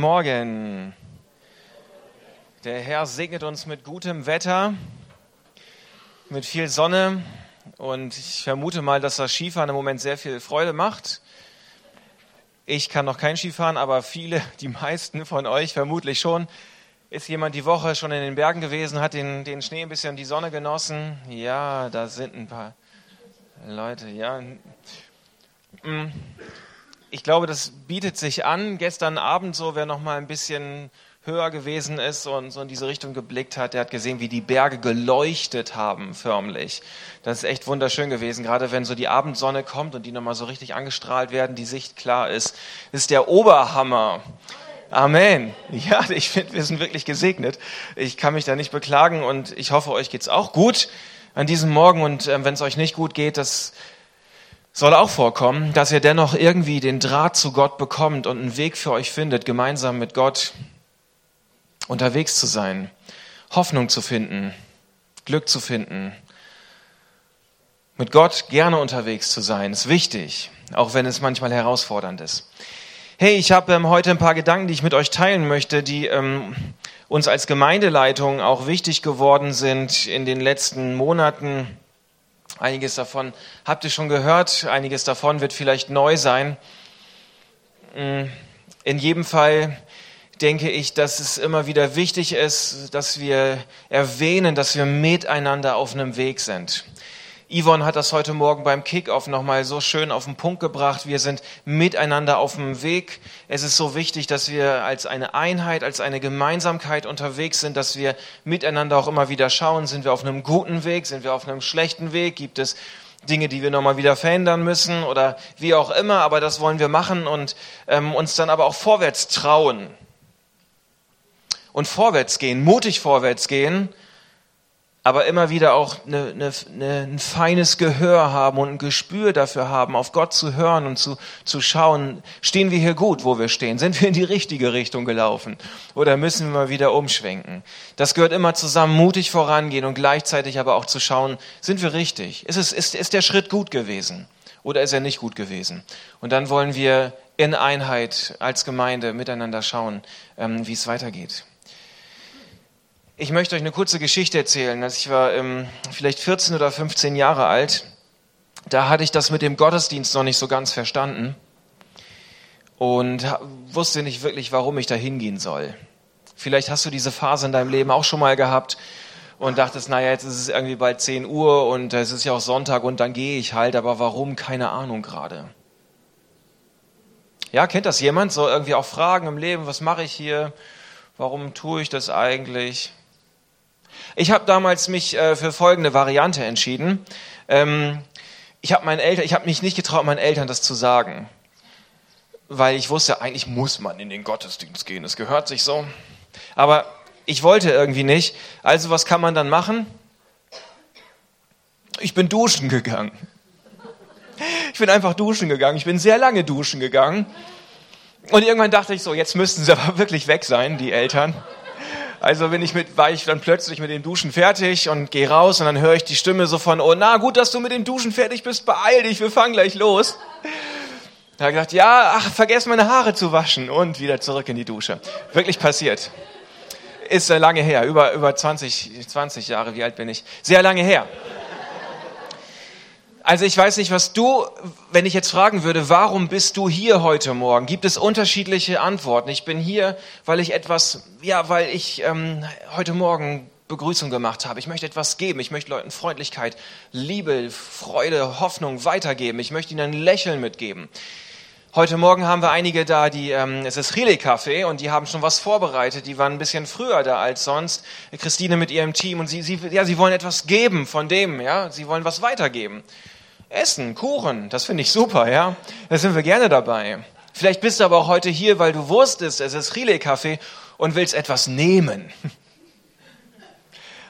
Morgen. Der Herr segnet uns mit gutem Wetter, mit viel Sonne und ich vermute mal, dass das Skifahren im Moment sehr viel Freude macht. Ich kann noch kein Skifahren, aber viele, die meisten von euch vermutlich schon. Ist jemand die Woche schon in den Bergen gewesen, hat den, den Schnee ein bisschen die Sonne genossen? Ja, da sind ein paar Leute, ja. Hm ich glaube, das bietet sich an. Gestern Abend so, wer noch mal ein bisschen höher gewesen ist und so in diese Richtung geblickt hat, der hat gesehen, wie die Berge geleuchtet haben, förmlich. Das ist echt wunderschön gewesen, gerade wenn so die Abendsonne kommt und die nochmal so richtig angestrahlt werden, die Sicht klar ist. Ist der Oberhammer. Amen. Ja, ich finde, wir sind wirklich gesegnet. Ich kann mich da nicht beklagen und ich hoffe, euch geht's auch gut an diesem Morgen und äh, wenn es euch nicht gut geht, das soll auch vorkommen, dass ihr dennoch irgendwie den Draht zu Gott bekommt und einen Weg für euch findet, gemeinsam mit Gott unterwegs zu sein, Hoffnung zu finden, Glück zu finden, mit Gott gerne unterwegs zu sein, ist wichtig, auch wenn es manchmal herausfordernd ist. Hey, ich habe ähm, heute ein paar Gedanken, die ich mit euch teilen möchte, die ähm, uns als Gemeindeleitung auch wichtig geworden sind in den letzten Monaten Einiges davon habt ihr schon gehört, einiges davon wird vielleicht neu sein. Mm, in jedem Fall denke ich, dass es immer wieder wichtig ist, dass wir erwähnen, dass wir miteinander auf einem Weg sind. Yvonne hat das heute Morgen beim Kickoff nochmal so schön auf den Punkt gebracht. Wir sind miteinander auf dem Weg. Es ist so wichtig, dass wir als eine Einheit, als eine Gemeinsamkeit unterwegs sind, dass wir miteinander auch immer wieder schauen, sind wir auf einem guten Weg, sind wir auf einem schlechten Weg, gibt es Dinge, die wir nochmal wieder verändern müssen oder wie auch immer, aber das wollen wir machen und ähm, uns dann aber auch vorwärts trauen und vorwärts gehen, mutig vorwärts gehen aber immer wieder auch eine, eine, eine, ein feines Gehör haben und ein Gespür dafür haben, auf Gott zu hören und zu, zu schauen, stehen wir hier gut, wo wir stehen? Sind wir in die richtige Richtung gelaufen? Oder müssen wir mal wieder umschwenken? Das gehört immer zusammen, mutig vorangehen und gleichzeitig aber auch zu schauen, sind wir richtig? Ist, es, ist, ist der Schritt gut gewesen? Oder ist er nicht gut gewesen? Und dann wollen wir in Einheit als Gemeinde miteinander schauen, ähm, wie es weitergeht. Ich möchte euch eine kurze Geschichte erzählen. Als ich war ähm, vielleicht 14 oder 15 Jahre alt, da hatte ich das mit dem Gottesdienst noch nicht so ganz verstanden und wusste nicht wirklich, warum ich da hingehen soll. Vielleicht hast du diese Phase in deinem Leben auch schon mal gehabt und dachtest, naja, jetzt ist es irgendwie bald 10 Uhr und es ist ja auch Sonntag und dann gehe ich halt, aber warum? Keine Ahnung gerade. Ja, kennt das jemand? So irgendwie auch Fragen im Leben, was mache ich hier? Warum tue ich das eigentlich? Ich habe damals mich äh, für folgende Variante entschieden. Ähm, ich habe meinen Eltern, ich habe mich nicht getraut, meinen Eltern das zu sagen, weil ich wusste, eigentlich muss man in den Gottesdienst gehen. Es gehört sich so. Aber ich wollte irgendwie nicht. Also was kann man dann machen? Ich bin duschen gegangen. Ich bin einfach duschen gegangen. Ich bin sehr lange duschen gegangen. Und irgendwann dachte ich so, jetzt müssten sie aber wirklich weg sein, die Eltern. Also bin ich mit, war ich dann plötzlich mit dem Duschen fertig und gehe raus und dann höre ich die Stimme so von, oh na, gut, dass du mit dem Duschen fertig bist, beeil dich, wir fangen gleich los. Da habe ich gedacht, ja, ach, vergess meine Haare zu waschen und wieder zurück in die Dusche. Wirklich passiert. Ist lange her, über, über 20, 20 Jahre, wie alt bin ich? Sehr lange her. Also ich weiß nicht, was du, wenn ich jetzt fragen würde, warum bist du hier heute Morgen? Gibt es unterschiedliche Antworten? Ich bin hier, weil ich etwas, ja, weil ich ähm, heute Morgen Begrüßung gemacht habe. Ich möchte etwas geben. Ich möchte Leuten Freundlichkeit, Liebe, Freude, Hoffnung weitergeben. Ich möchte ihnen ein Lächeln mitgeben. Heute Morgen haben wir einige da, die, ähm, es ist Rile Café und die haben schon was vorbereitet. Die waren ein bisschen früher da als sonst. Christine mit ihrem Team und sie, sie, ja, sie wollen etwas geben von dem, ja. Sie wollen was weitergeben. Essen, Kuchen, das finde ich super, ja. Da sind wir gerne dabei. Vielleicht bist du aber auch heute hier, weil du wusstest, es ist Chile-Kaffee und willst etwas nehmen.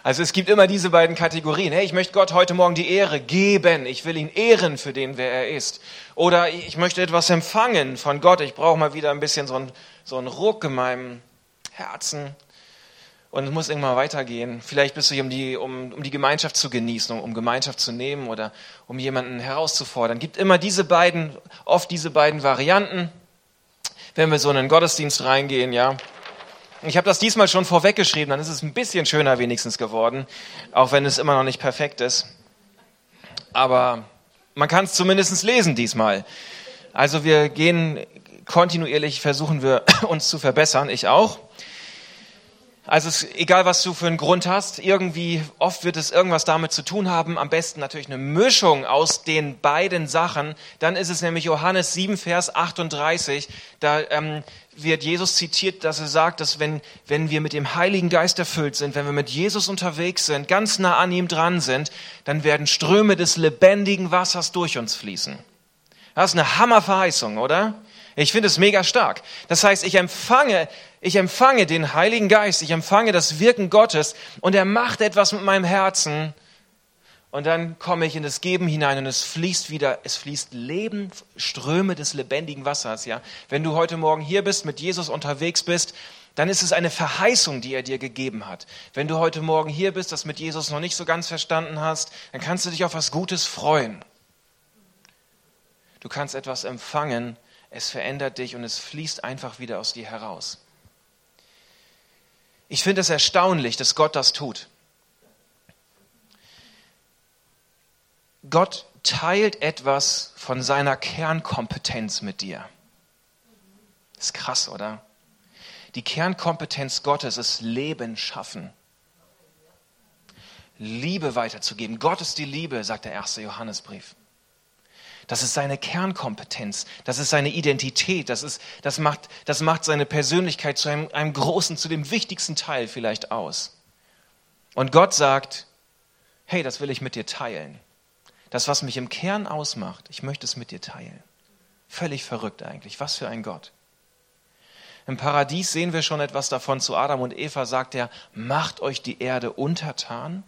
Also es gibt immer diese beiden Kategorien. Hey, ich möchte Gott heute Morgen die Ehre geben. Ich will ihn ehren für den, wer er ist. Oder ich möchte etwas empfangen von Gott. Ich brauche mal wieder ein bisschen so einen, so einen Ruck in meinem Herzen und es muss irgendwann weitergehen. Vielleicht bist du hier, um die, um, um die Gemeinschaft zu genießen, um, um Gemeinschaft zu nehmen oder um jemanden herauszufordern. Gibt immer diese beiden, oft diese beiden Varianten. wenn wir so in einen Gottesdienst reingehen, ja. Ich habe das diesmal schon vorweggeschrieben, dann ist es ein bisschen schöner wenigstens geworden, auch wenn es immer noch nicht perfekt ist. Aber man kann es zumindest lesen diesmal. Also wir gehen kontinuierlich, versuchen wir uns zu verbessern, ich auch. Also es, egal, was du für einen Grund hast, irgendwie, oft wird es irgendwas damit zu tun haben. Am besten natürlich eine Mischung aus den beiden Sachen. Dann ist es nämlich Johannes 7, Vers 38. Da ähm, wird Jesus zitiert, dass er sagt, dass wenn, wenn wir mit dem Heiligen Geist erfüllt sind, wenn wir mit Jesus unterwegs sind, ganz nah an ihm dran sind, dann werden Ströme des lebendigen Wassers durch uns fließen. Das ist eine Hammerverheißung, oder? Ich finde es mega stark. Das heißt, ich empfange, ich empfange den Heiligen Geist, ich empfange das Wirken Gottes und er macht etwas mit meinem Herzen. Und dann komme ich in das Geben hinein und es fließt wieder, es fließt Leben, Ströme des lebendigen Wassers, ja. Wenn du heute Morgen hier bist, mit Jesus unterwegs bist, dann ist es eine Verheißung, die er dir gegeben hat. Wenn du heute Morgen hier bist, das mit Jesus noch nicht so ganz verstanden hast, dann kannst du dich auf was Gutes freuen. Du kannst etwas empfangen, es verändert dich und es fließt einfach wieder aus dir heraus. Ich finde es erstaunlich, dass Gott das tut. Gott teilt etwas von seiner Kernkompetenz mit dir. Ist krass, oder? Die Kernkompetenz Gottes ist Leben schaffen. Liebe weiterzugeben. Gott ist die Liebe, sagt der erste Johannesbrief. Das ist seine Kernkompetenz. Das ist seine Identität. Das, ist, das, macht, das macht seine Persönlichkeit zu einem, einem großen, zu dem wichtigsten Teil vielleicht aus. Und Gott sagt, hey, das will ich mit dir teilen. Das, was mich im Kern ausmacht, ich möchte es mit dir teilen. Völlig verrückt eigentlich. Was für ein Gott. Im Paradies sehen wir schon etwas davon. Zu Adam und Eva sagt er, macht euch die Erde untertan.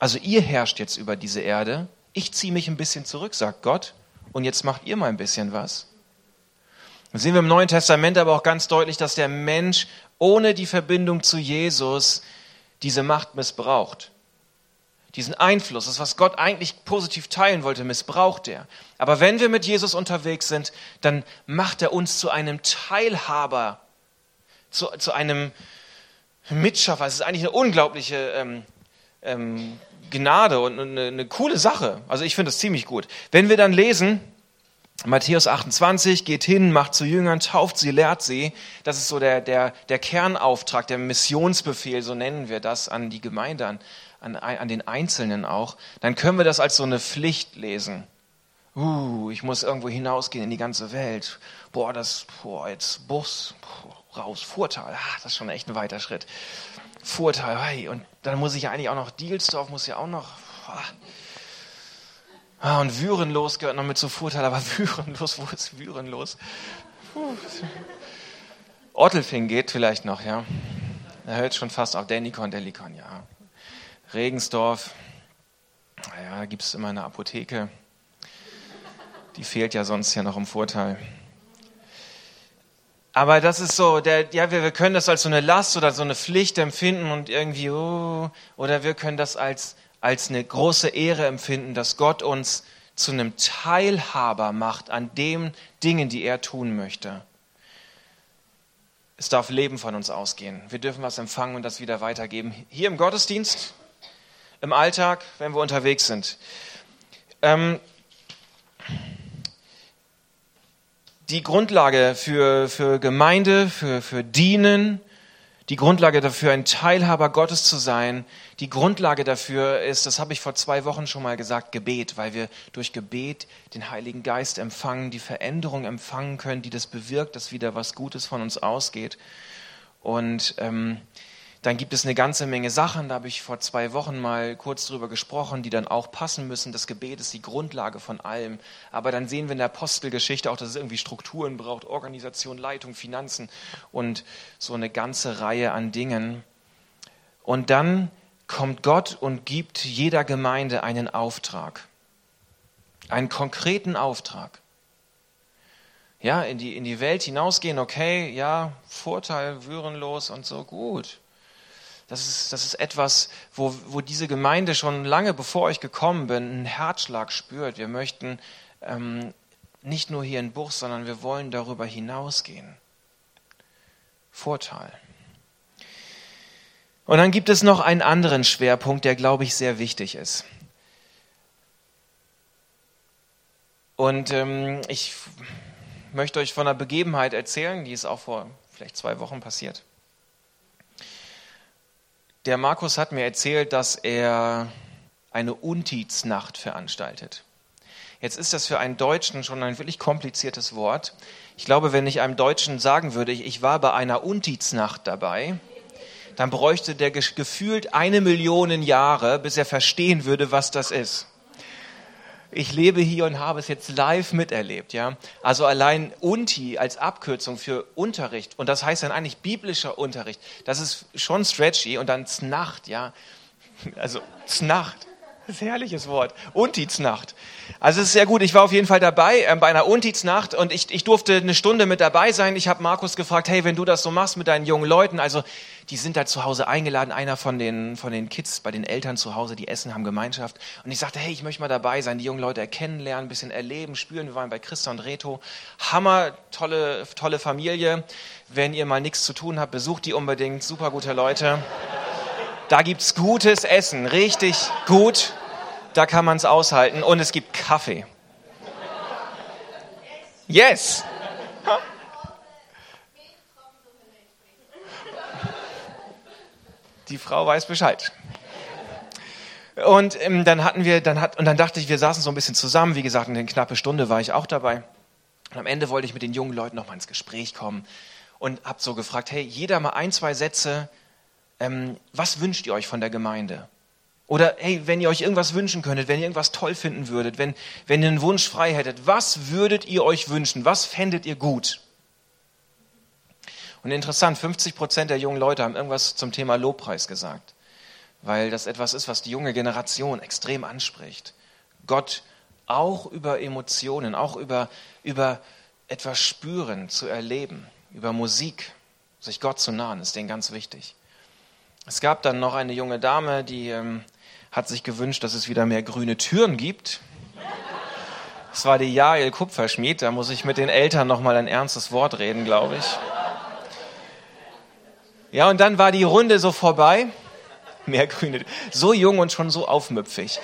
Also ihr herrscht jetzt über diese Erde ich ziehe mich ein bisschen zurück, sagt Gott, und jetzt macht ihr mal ein bisschen was. Dann sehen wir im Neuen Testament aber auch ganz deutlich, dass der Mensch ohne die Verbindung zu Jesus diese Macht missbraucht. Diesen Einfluss, das, was Gott eigentlich positiv teilen wollte, missbraucht er. Aber wenn wir mit Jesus unterwegs sind, dann macht er uns zu einem Teilhaber, zu, zu einem Mitschaffer. Es ist eigentlich eine unglaubliche ähm, ähm, Gnade und eine, eine coole Sache. Also ich finde das ziemlich gut. Wenn wir dann lesen, Matthäus 28, geht hin, macht zu Jüngern, tauft sie, lehrt sie. Das ist so der, der, der Kernauftrag, der Missionsbefehl, so nennen wir das, an die Gemeinde, an, an, den Einzelnen auch. Dann können wir das als so eine Pflicht lesen. Uh, ich muss irgendwo hinausgehen in die ganze Welt. Boah, das, boah, jetzt Bus, boah, raus, Vorteil. Ah, das ist schon echt ein weiter Schritt. Vorteil. Hey, und dann muss ich ja eigentlich auch noch Dielsdorf, muss ja auch noch. Ah, und Würenlos gehört noch mit zu Vorteil, aber Würenlos, wo ist Würenlos? Ottelfing geht vielleicht noch, ja. Er hört schon fast auf Denikon, Delikon, ja. Regensdorf, naja, da gibt es immer eine Apotheke. Die fehlt ja sonst ja noch im Vorteil. Aber das ist so, der, ja, wir, wir können das als so eine Last oder so eine Pflicht empfinden und irgendwie, oh, oder wir können das als, als eine große Ehre empfinden, dass Gott uns zu einem Teilhaber macht an den Dingen, die er tun möchte. Es darf Leben von uns ausgehen. Wir dürfen was empfangen und das wieder weitergeben. Hier im Gottesdienst, im Alltag, wenn wir unterwegs sind. Ähm, die Grundlage für, für Gemeinde, für, für Dienen, die Grundlage dafür, ein Teilhaber Gottes zu sein, die Grundlage dafür ist, das habe ich vor zwei Wochen schon mal gesagt, Gebet, weil wir durch Gebet den Heiligen Geist empfangen, die Veränderung empfangen können, die das bewirkt, dass wieder was Gutes von uns ausgeht. Und ähm, dann gibt es eine ganze Menge Sachen, da habe ich vor zwei Wochen mal kurz drüber gesprochen, die dann auch passen müssen. Das Gebet ist die Grundlage von allem. Aber dann sehen wir in der Apostelgeschichte auch, dass es irgendwie Strukturen braucht, Organisation, Leitung, Finanzen und so eine ganze Reihe an Dingen. Und dann kommt Gott und gibt jeder Gemeinde einen Auftrag. Einen konkreten Auftrag. Ja, in die, in die Welt hinausgehen, okay, ja, Vorteil, würenlos und so, gut. Das ist, das ist etwas, wo, wo diese Gemeinde schon lange bevor ich gekommen bin, einen Herzschlag spürt. Wir möchten ähm, nicht nur hier in Buch, sondern wir wollen darüber hinausgehen. Vorteil. Und dann gibt es noch einen anderen Schwerpunkt, der, glaube ich, sehr wichtig ist. Und ähm, ich möchte euch von einer Begebenheit erzählen, die ist auch vor vielleicht zwei Wochen passiert. Der Markus hat mir erzählt, dass er eine Untidsnacht veranstaltet. Jetzt ist das für einen Deutschen schon ein wirklich kompliziertes Wort. Ich glaube, wenn ich einem Deutschen sagen würde, ich war bei einer Untidsnacht dabei, dann bräuchte der gefühlt eine Million Jahre, bis er verstehen würde, was das ist ich lebe hier und habe es jetzt live miterlebt, ja. Also allein Unti als Abkürzung für Unterricht und das heißt dann eigentlich biblischer Unterricht. Das ist schon stretchy und dann Znacht, ja. Also Znacht. Das ist ein herrliches Wort. Untidsnacht. Also es ist sehr gut. Ich war auf jeden Fall dabei äh, bei einer Untidsnacht und ich, ich durfte eine Stunde mit dabei sein. Ich habe Markus gefragt, hey, wenn du das so machst mit deinen jungen Leuten, also die sind da zu Hause eingeladen, einer von den, von den Kids bei den Eltern zu Hause, die essen, haben Gemeinschaft. Und ich sagte, hey, ich möchte mal dabei sein, die jungen Leute kennenlernen, ein bisschen erleben, spüren. Wir waren bei Christa und Reto. Hammer, tolle, tolle Familie. Wenn ihr mal nichts zu tun habt, besucht die unbedingt. Super gute Leute. Da gibt's gutes Essen, richtig gut. Da kann man es aushalten. Und es gibt Kaffee. Yes! Die Frau weiß Bescheid. Und ähm, dann hatten wir, dann hat, und dann dachte ich, wir saßen so ein bisschen zusammen. Wie gesagt, eine knappe Stunde war ich auch dabei. Und am Ende wollte ich mit den jungen Leuten noch mal ins Gespräch kommen und hab so gefragt: Hey, jeder mal ein, zwei Sätze ähm, was wünscht ihr euch von der Gemeinde? Oder hey, wenn ihr euch irgendwas wünschen könntet, wenn ihr irgendwas toll finden würdet, wenn, wenn ihr einen Wunsch frei hättet, was würdet ihr euch wünschen? Was fändet ihr gut? Und interessant, 50 Prozent der jungen Leute haben irgendwas zum Thema Lobpreis gesagt, weil das etwas ist, was die junge Generation extrem anspricht. Gott auch über Emotionen, auch über, über etwas spüren, zu erleben, über Musik, sich Gott zu nahen, ist denen ganz wichtig. Es gab dann noch eine junge Dame, die ähm, hat sich gewünscht, dass es wieder mehr grüne Türen gibt. Es war die Jael Kupferschmied, da muss ich mit den Eltern noch mal ein ernstes Wort reden, glaube ich. Ja, und dann war die Runde so vorbei. Mehr grüne, so jung und schon so aufmüpfig.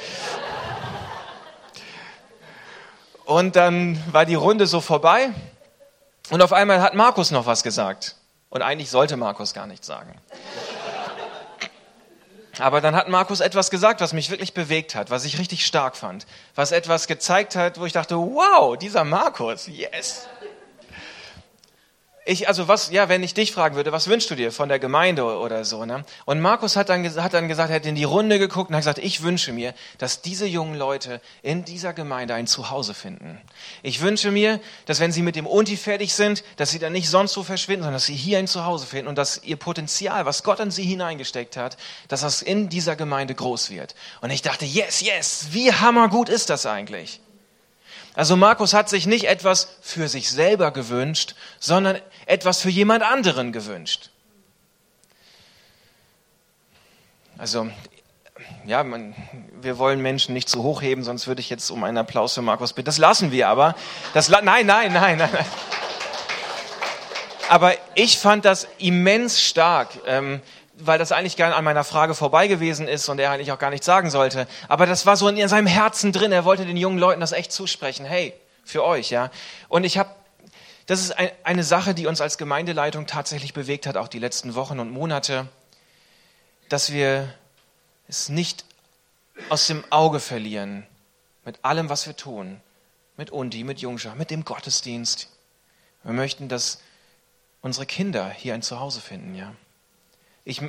Und dann war die Runde so vorbei und auf einmal hat Markus noch was gesagt. Und eigentlich sollte Markus gar nichts sagen. Aber dann hat Markus etwas gesagt, was mich wirklich bewegt hat, was ich richtig stark fand, was etwas gezeigt hat, wo ich dachte, wow, dieser Markus, yes. Ich, also was, ja, wenn ich dich fragen würde, was wünschst du dir von der Gemeinde oder so, ne? Und Markus hat dann, hat dann gesagt, er hat in die Runde geguckt und hat gesagt, ich wünsche mir, dass diese jungen Leute in dieser Gemeinde ein Zuhause finden. Ich wünsche mir, dass wenn sie mit dem Unti fertig sind, dass sie dann nicht sonst so verschwinden, sondern dass sie hier ein Zuhause finden und dass ihr Potenzial, was Gott in sie hineingesteckt hat, dass das in dieser Gemeinde groß wird. Und ich dachte, yes, yes, wie hammergut ist das eigentlich? Also Markus hat sich nicht etwas für sich selber gewünscht, sondern etwas für jemand anderen gewünscht. Also, ja, man, wir wollen Menschen nicht zu hoch heben, sonst würde ich jetzt um einen Applaus für Markus bitten. Das lassen wir aber. Das, nein, nein, nein, nein, nein. Aber ich fand das immens stark. Ähm, weil das eigentlich gar an meiner Frage vorbei gewesen ist und er eigentlich auch gar nichts sagen sollte. Aber das war so in seinem Herzen drin. Er wollte den jungen Leuten das echt zusprechen. Hey, für euch, ja. Und ich habe, das ist ein, eine Sache, die uns als Gemeindeleitung tatsächlich bewegt hat, auch die letzten Wochen und Monate, dass wir es nicht aus dem Auge verlieren mit allem, was wir tun, mit Undi, mit Jungschar, mit dem Gottesdienst. Wir möchten, dass unsere Kinder hier ein Zuhause finden, ja. Ich,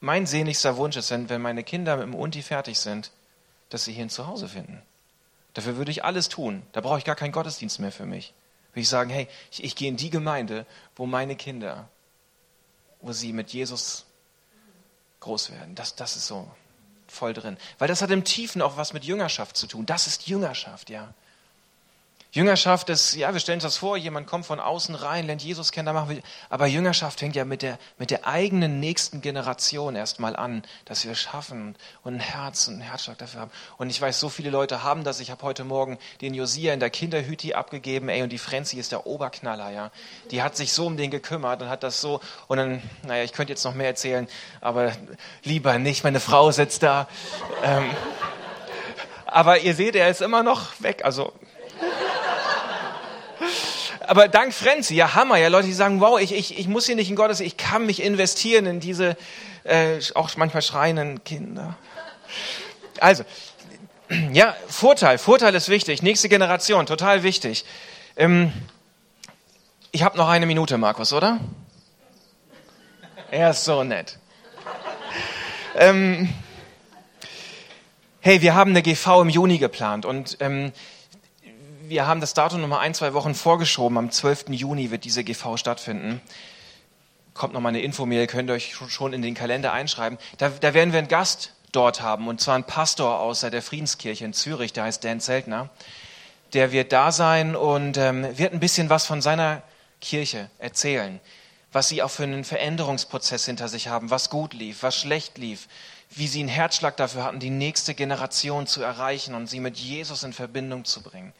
mein sehnlichster Wunsch ist, wenn, meine Kinder mit dem Unti fertig sind, dass sie hier ein Zuhause finden. Dafür würde ich alles tun. Da brauche ich gar keinen Gottesdienst mehr für mich. Würde ich sagen, hey, ich, ich gehe in die Gemeinde, wo meine Kinder, wo sie mit Jesus groß werden. Das, das ist so voll drin. Weil das hat im Tiefen auch was mit Jüngerschaft zu tun. Das ist Jüngerschaft, ja. Jüngerschaft ist, ja, wir stellen uns das vor, jemand kommt von außen rein, lernt Jesus kennen, da machen wir, aber Jüngerschaft fängt ja mit der, mit der eigenen nächsten Generation erstmal an, dass wir schaffen und ein Herz und ein Herzschlag dafür haben. Und ich weiß, so viele Leute haben das. Ich habe heute Morgen den Josia in der Kinderhüti abgegeben, ey, und die Frenzi ist der Oberknaller, ja. Die hat sich so um den gekümmert und hat das so, und dann, naja, ich könnte jetzt noch mehr erzählen, aber lieber nicht, meine Frau sitzt da. Ähm, aber ihr seht, er ist immer noch weg, also aber dank Frenzy, ja Hammer, ja Leute, die sagen, wow, ich, ich, ich muss hier nicht in Gottes, ich kann mich investieren in diese äh, auch manchmal schreienden Kinder. Also, ja, Vorteil, Vorteil ist wichtig. Nächste Generation, total wichtig. Ähm, ich habe noch eine Minute, Markus, oder? Er ist so nett. Ähm, hey, wir haben eine GV im Juni geplant und ähm, wir haben das Datum nochmal ein, zwei Wochen vorgeschoben. Am 12. Juni wird diese GV stattfinden. Kommt nochmal eine Infomail, könnt ihr euch schon in den Kalender einschreiben. Da, da werden wir einen Gast dort haben, und zwar einen Pastor aus der Friedenskirche in Zürich, der heißt Dan Zeltner. Der wird da sein und ähm, wird ein bisschen was von seiner Kirche erzählen, was sie auch für einen Veränderungsprozess hinter sich haben, was gut lief, was schlecht lief, wie sie einen Herzschlag dafür hatten, die nächste Generation zu erreichen und sie mit Jesus in Verbindung zu bringen.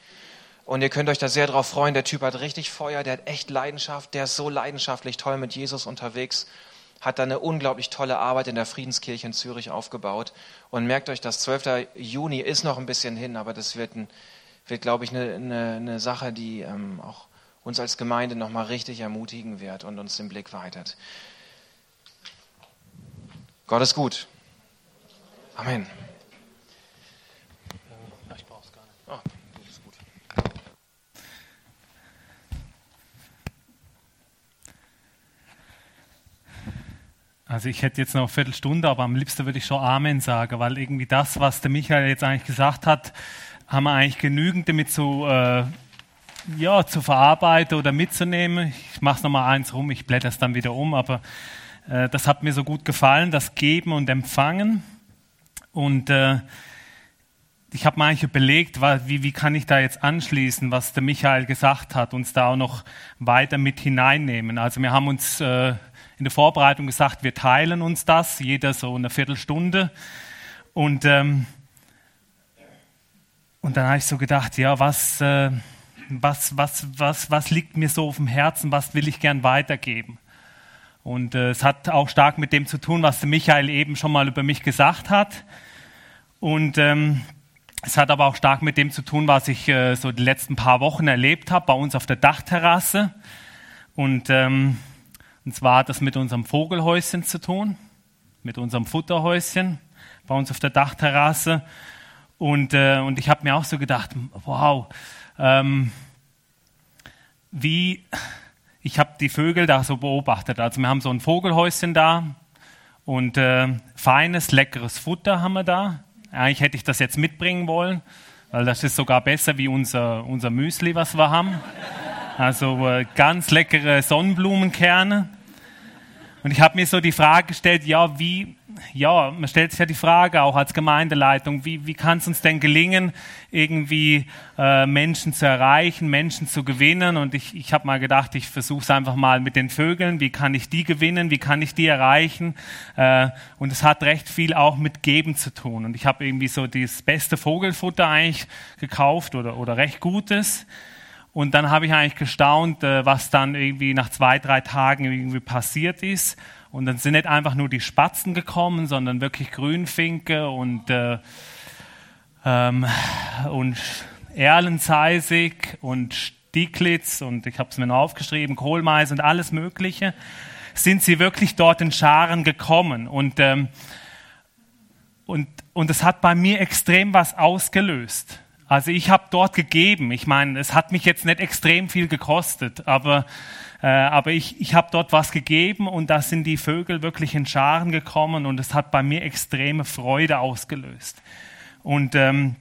Und ihr könnt euch da sehr drauf freuen. Der Typ hat richtig Feuer, der hat echt Leidenschaft, der ist so leidenschaftlich toll mit Jesus unterwegs, hat da eine unglaublich tolle Arbeit in der Friedenskirche in Zürich aufgebaut. Und merkt euch, das 12. Juni ist noch ein bisschen hin, aber das wird, ein, wird glaube ich, eine, eine, eine Sache, die ähm, auch uns als Gemeinde nochmal richtig ermutigen wird und uns den Blick weitet. Gott ist gut. Amen. Also ich hätte jetzt noch eine Viertelstunde, aber am liebsten würde ich schon Amen sagen, weil irgendwie das, was der Michael jetzt eigentlich gesagt hat, haben wir eigentlich genügend damit zu, äh, ja, zu verarbeiten oder mitzunehmen. Ich mache es nochmal eins rum, ich blätter es dann wieder um, aber äh, das hat mir so gut gefallen, das Geben und Empfangen. Und äh, ich habe mir eigentlich überlegt, wie, wie kann ich da jetzt anschließen, was der Michael gesagt hat, uns da auch noch weiter mit hineinnehmen. Also wir haben uns äh, in der Vorbereitung gesagt, wir teilen uns das, jeder so eine Viertelstunde. Und, ähm, und dann habe ich so gedacht, ja, was, äh, was, was, was, was liegt mir so auf dem Herzen, was will ich gern weitergeben? Und äh, es hat auch stark mit dem zu tun, was Michael eben schon mal über mich gesagt hat. Und ähm, es hat aber auch stark mit dem zu tun, was ich äh, so die letzten paar Wochen erlebt habe bei uns auf der Dachterrasse. Und ähm, und zwar hat das mit unserem Vogelhäuschen zu tun, mit unserem Futterhäuschen bei uns auf der Dachterrasse. Und, äh, und ich habe mir auch so gedacht, wow, ähm, wie, ich habe die Vögel da so beobachtet. Also wir haben so ein Vogelhäuschen da und äh, feines, leckeres Futter haben wir da. Eigentlich hätte ich das jetzt mitbringen wollen, weil das ist sogar besser wie unser, unser Müsli, was wir haben. Also äh, ganz leckere Sonnenblumenkerne. Und ich habe mir so die Frage gestellt, ja, wie, ja, man stellt sich ja die Frage auch als Gemeindeleitung, wie, wie kann es uns denn gelingen, irgendwie äh, Menschen zu erreichen, Menschen zu gewinnen? Und ich, ich habe mal gedacht, ich versuche es einfach mal mit den Vögeln, wie kann ich die gewinnen, wie kann ich die erreichen? Äh, und es hat recht viel auch mit Geben zu tun. Und ich habe irgendwie so das beste Vogelfutter eigentlich gekauft oder, oder recht gutes. Und dann habe ich eigentlich gestaunt, äh, was dann irgendwie nach zwei, drei Tagen irgendwie passiert ist. Und dann sind nicht einfach nur die Spatzen gekommen, sondern wirklich Grünfinke und, äh, ähm, und Erlenzeisig und Stieglitz und ich habe es mir noch aufgeschrieben, Kohlmeis und alles Mögliche. Sind sie wirklich dort in Scharen gekommen. Und, ähm, und, und es hat bei mir extrem was ausgelöst. Also ich habe dort gegeben. Ich meine, es hat mich jetzt nicht extrem viel gekostet, aber, äh, aber ich, ich habe dort was gegeben und da sind die Vögel wirklich in Scharen gekommen und es hat bei mir extreme Freude ausgelöst. Und, ähm,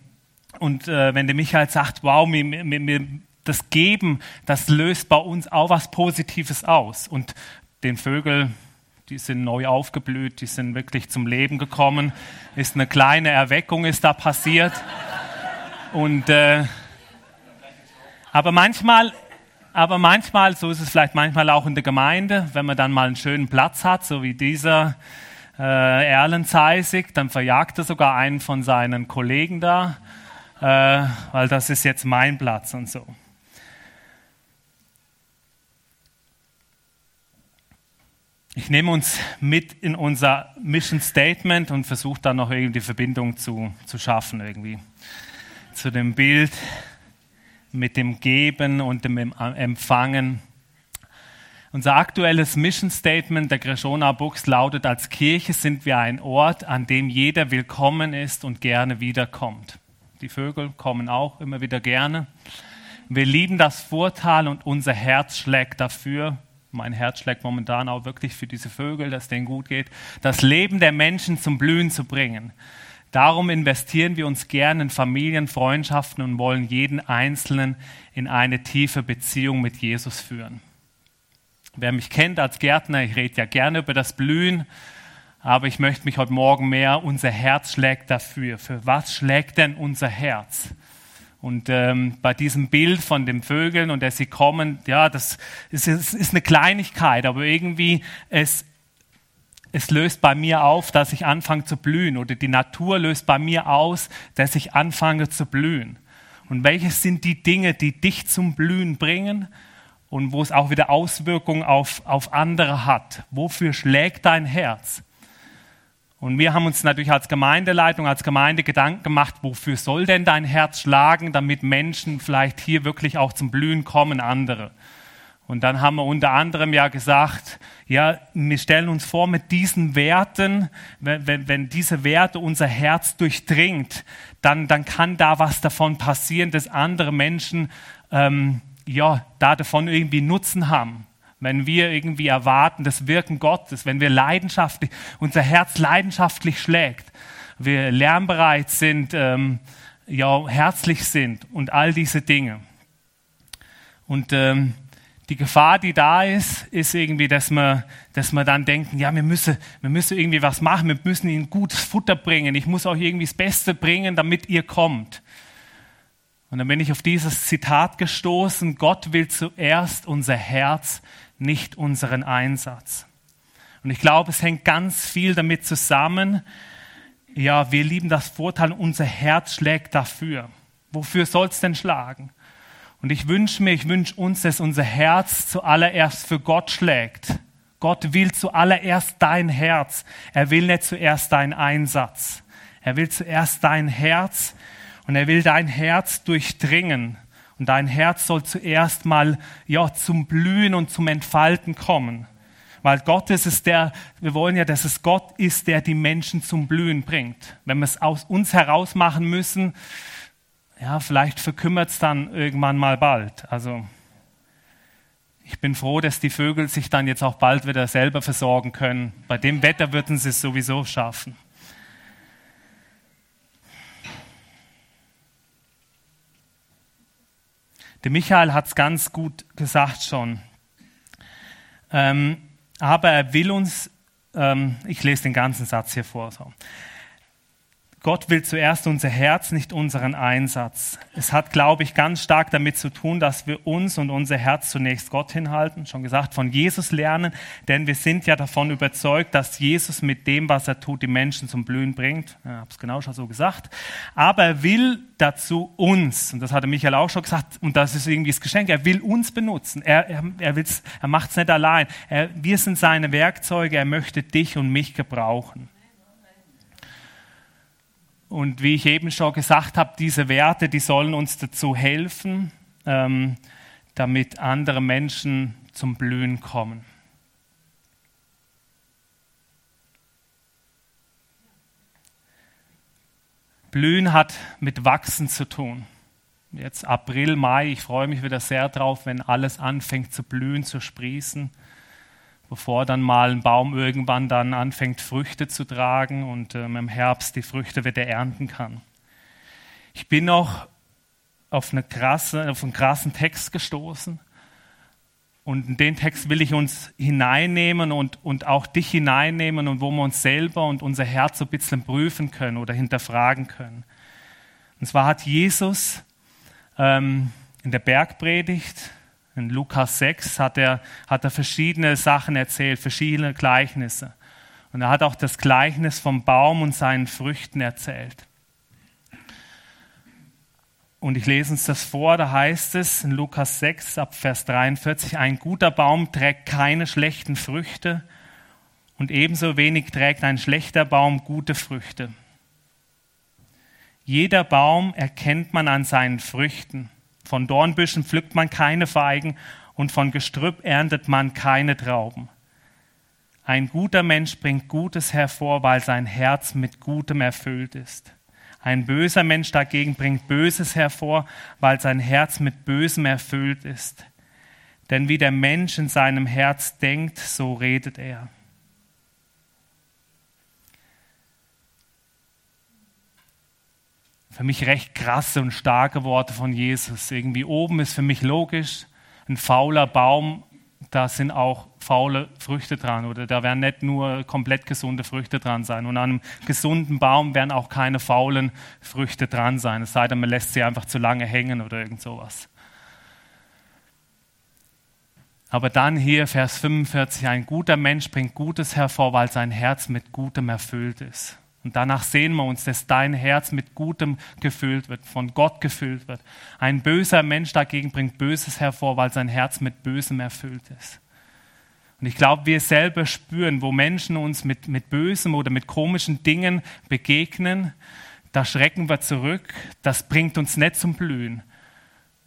und äh, wenn der Michael sagt, wow, mir, mir, mir, das Geben, das löst bei uns auch was Positives aus. Und den Vögel, die sind neu aufgeblüht, die sind wirklich zum Leben gekommen. Ist eine kleine Erweckung ist da passiert. Und, äh, Aber manchmal, aber manchmal, so ist es vielleicht manchmal auch in der Gemeinde, wenn man dann mal einen schönen Platz hat, so wie dieser äh, Erlen Zeisig, dann verjagt er sogar einen von seinen Kollegen da, äh, weil das ist jetzt mein Platz und so. Ich nehme uns mit in unser Mission Statement und versuche dann noch irgendwie die Verbindung zu, zu schaffen irgendwie zu dem Bild mit dem Geben und dem Empfangen. Unser aktuelles Mission Statement der Greshona Books lautet, als Kirche sind wir ein Ort, an dem jeder willkommen ist und gerne wiederkommt. Die Vögel kommen auch immer wieder gerne. Wir lieben das Vortal und unser Herz schlägt dafür. Mein Herz schlägt momentan auch wirklich für diese Vögel, dass denen gut geht, das Leben der Menschen zum Blühen zu bringen. Darum investieren wir uns gerne in Familien, Freundschaften und wollen jeden Einzelnen in eine tiefe Beziehung mit Jesus führen. Wer mich kennt als Gärtner, ich rede ja gerne über das Blühen, aber ich möchte mich heute Morgen mehr, unser Herz schlägt dafür. Für was schlägt denn unser Herz? Und ähm, bei diesem Bild von den Vögeln und dass sie kommen, ja, das ist, ist eine Kleinigkeit, aber irgendwie es, es löst bei mir auf, dass ich anfange zu blühen oder die Natur löst bei mir aus, dass ich anfange zu blühen. Und welches sind die Dinge, die dich zum Blühen bringen und wo es auch wieder Auswirkungen auf, auf andere hat? Wofür schlägt dein Herz? Und wir haben uns natürlich als Gemeindeleitung, als Gemeinde Gedanken gemacht, wofür soll denn dein Herz schlagen, damit Menschen vielleicht hier wirklich auch zum Blühen kommen, andere. Und dann haben wir unter anderem ja gesagt, ja, wir stellen uns vor, mit diesen Werten, wenn, wenn, wenn diese Werte unser Herz durchdringt, dann, dann kann da was davon passieren, dass andere Menschen ähm, ja, da davon irgendwie Nutzen haben. Wenn wir irgendwie erwarten, das Wirken Gottes, wenn wir leidenschaftlich, unser Herz leidenschaftlich schlägt, wir lernbereit sind, ähm, ja, herzlich sind und all diese Dinge. Und ähm, die Gefahr, die da ist, ist irgendwie, dass wir, dass wir dann denken, ja, wir müssen, wir müssen irgendwie was machen, wir müssen ihnen gutes Futter bringen, ich muss auch irgendwie das Beste bringen, damit ihr kommt. Und dann bin ich auf dieses Zitat gestoßen, Gott will zuerst unser Herz, nicht unseren Einsatz. Und ich glaube, es hängt ganz viel damit zusammen, ja, wir lieben das Vorteil, unser Herz schlägt dafür. Wofür soll es denn schlagen? Und ich wünsche mir, ich wünsche uns, dass unser Herz zuallererst für Gott schlägt. Gott will zuallererst dein Herz. Er will nicht zuerst deinen Einsatz. Er will zuerst dein Herz und er will dein Herz durchdringen. Und dein Herz soll zuerst mal ja, zum Blühen und zum Entfalten kommen. Weil Gott ist es der, wir wollen ja, dass es Gott ist, der die Menschen zum Blühen bringt. Wenn wir es aus uns heraus machen müssen, ja, vielleicht verkümmert es dann irgendwann mal bald. Also ich bin froh, dass die Vögel sich dann jetzt auch bald wieder selber versorgen können. Bei dem Wetter würden sie es sowieso schaffen. Der Michael hat es ganz gut gesagt schon. Ähm, aber er will uns, ähm, ich lese den ganzen Satz hier vor. So. Gott will zuerst unser Herz, nicht unseren Einsatz. Es hat, glaube ich, ganz stark damit zu tun, dass wir uns und unser Herz zunächst Gott hinhalten. Schon gesagt, von Jesus lernen, denn wir sind ja davon überzeugt, dass Jesus mit dem, was er tut, die Menschen zum Blühen bringt. Ich habe es genau schon so gesagt. Aber er will dazu uns, und das hatte Michael auch schon gesagt, und das ist irgendwie das Geschenk, er will uns benutzen. Er, er, er, er macht es nicht allein. Er, wir sind seine Werkzeuge, er möchte dich und mich gebrauchen. Und wie ich eben schon gesagt habe, diese Werte, die sollen uns dazu helfen, ähm, damit andere Menschen zum Blühen kommen. Blühen hat mit Wachsen zu tun. Jetzt April, Mai, ich freue mich wieder sehr drauf, wenn alles anfängt zu blühen, zu sprießen bevor dann mal ein Baum irgendwann dann anfängt, Früchte zu tragen und ähm, im Herbst die Früchte wieder ernten kann. Ich bin noch auf, eine krasse, auf einen krassen Text gestoßen. Und in den Text will ich uns hineinnehmen und, und auch dich hineinnehmen und wo wir uns selber und unser Herz so ein bisschen prüfen können oder hinterfragen können. Und zwar hat Jesus ähm, in der Bergpredigt, in Lukas 6, hat er, hat er verschiedene Sachen erzählt, verschiedene Gleichnisse. Und er hat auch das Gleichnis vom Baum und seinen Früchten erzählt. Und ich lese uns das vor, da heißt es in Lukas 6 ab Vers 43, ein guter Baum trägt keine schlechten Früchte und ebenso wenig trägt ein schlechter Baum gute Früchte. Jeder Baum erkennt man an seinen Früchten. Von Dornbüschen pflückt man keine Feigen und von Gestrüpp erntet man keine Trauben. Ein guter Mensch bringt Gutes hervor, weil sein Herz mit Gutem erfüllt ist. Ein böser Mensch dagegen bringt Böses hervor, weil sein Herz mit Bösem erfüllt ist. Denn wie der Mensch in seinem Herz denkt, so redet er. Für mich recht krasse und starke Worte von Jesus. Irgendwie oben ist für mich logisch, ein fauler Baum, da sind auch faule Früchte dran oder da werden nicht nur komplett gesunde Früchte dran sein. Und an einem gesunden Baum werden auch keine faulen Früchte dran sein, es sei denn, man lässt sie einfach zu lange hängen oder irgend sowas. Aber dann hier Vers 45, ein guter Mensch bringt Gutes hervor, weil sein Herz mit Gutem erfüllt ist. Und danach sehen wir uns, dass dein Herz mit Gutem gefüllt wird, von Gott gefüllt wird. Ein böser Mensch dagegen bringt Böses hervor, weil sein Herz mit Bösem erfüllt ist. Und ich glaube, wir selber spüren, wo Menschen uns mit, mit Bösem oder mit komischen Dingen begegnen, da schrecken wir zurück, das bringt uns nicht zum Blühen.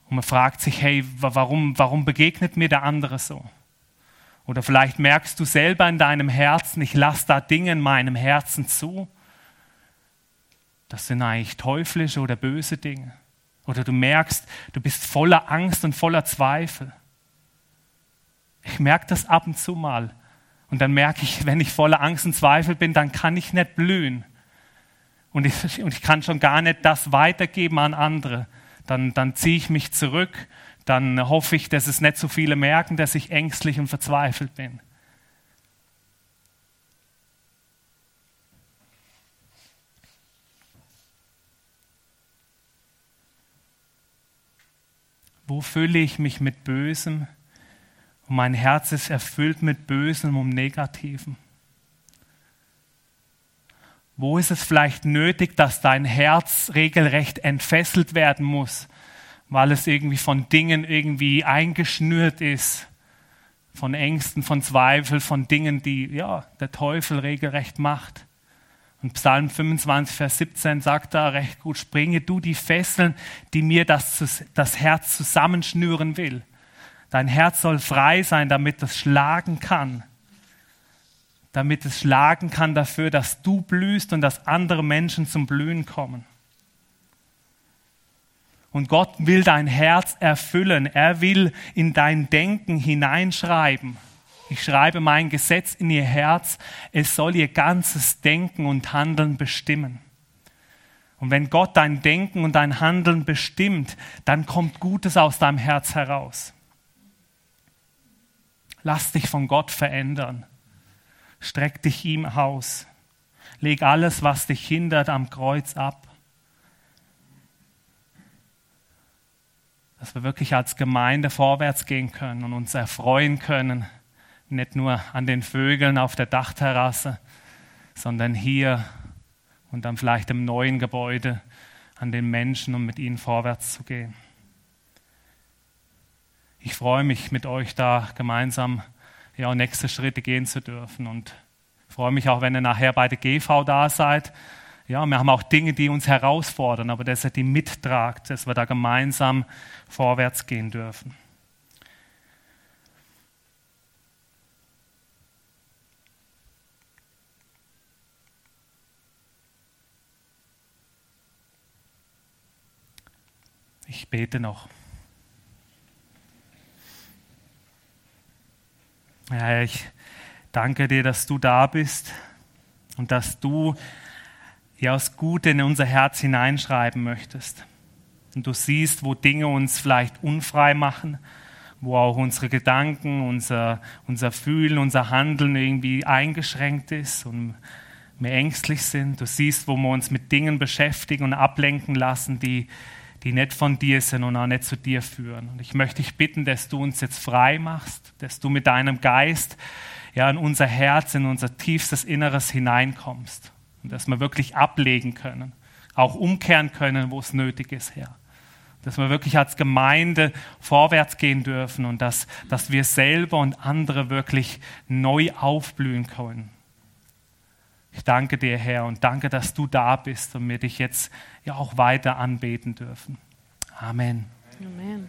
Und man fragt sich, hey, warum, warum begegnet mir der andere so? Oder vielleicht merkst du selber in deinem Herzen, ich lasse da Dinge in meinem Herzen zu das sind eigentlich teuflische oder böse Dinge. Oder du merkst, du bist voller Angst und voller Zweifel. Ich merke das ab und zu mal. Und dann merke ich, wenn ich voller Angst und Zweifel bin, dann kann ich nicht blühen. Und ich, und ich kann schon gar nicht das weitergeben an andere. Dann, dann ziehe ich mich zurück. Dann hoffe ich, dass es nicht so viele merken, dass ich ängstlich und verzweifelt bin. Wo fülle ich mich mit Bösem? Und mein Herz ist erfüllt mit Bösem und Negativen. Wo ist es vielleicht nötig, dass dein Herz regelrecht entfesselt werden muss, weil es irgendwie von Dingen irgendwie eingeschnürt ist, von Ängsten, von Zweifel, von Dingen, die ja der Teufel regelrecht macht? Und Psalm 25, Vers 17 sagt da recht gut, springe du die Fesseln, die mir das, das Herz zusammenschnüren will. Dein Herz soll frei sein, damit es schlagen kann. Damit es schlagen kann dafür, dass du blühst und dass andere Menschen zum Blühen kommen. Und Gott will dein Herz erfüllen. Er will in dein Denken hineinschreiben. Ich schreibe mein Gesetz in ihr Herz. Es soll ihr ganzes Denken und Handeln bestimmen. Und wenn Gott dein Denken und dein Handeln bestimmt, dann kommt Gutes aus deinem Herz heraus. Lass dich von Gott verändern. Streck dich ihm aus. Leg alles, was dich hindert, am Kreuz ab. Dass wir wirklich als Gemeinde vorwärts gehen können und uns erfreuen können nicht nur an den Vögeln auf der Dachterrasse, sondern hier und dann vielleicht im neuen Gebäude an den Menschen, um mit ihnen vorwärts zu gehen. Ich freue mich, mit euch da gemeinsam ja, nächste Schritte gehen zu dürfen und freue mich auch, wenn ihr nachher bei der GV da seid. Ja, wir haben auch Dinge, die uns herausfordern, aber dass ihr die mittragt, dass wir da gemeinsam vorwärts gehen dürfen. Ich bete noch. Herr, ich danke dir, dass du da bist und dass du ja das Gute in unser Herz hineinschreiben möchtest. Und du siehst, wo Dinge uns vielleicht unfrei machen, wo auch unsere Gedanken, unser, unser Fühlen, unser Handeln irgendwie eingeschränkt ist und wir ängstlich sind. Du siehst, wo wir uns mit Dingen beschäftigen und ablenken lassen, die, die nicht von dir sind und auch nicht zu dir führen. Und ich möchte dich bitten, dass du uns jetzt frei machst, dass du mit deinem Geist ja in unser Herz, in unser tiefstes Inneres hineinkommst und dass wir wirklich ablegen können, auch umkehren können, wo es nötig ist, Herr. Dass wir wirklich als Gemeinde vorwärts gehen dürfen und dass, dass wir selber und andere wirklich neu aufblühen können. Ich danke dir, Herr, und danke, dass du da bist und wir dich jetzt ja auch weiter anbeten dürfen. Amen. Amen.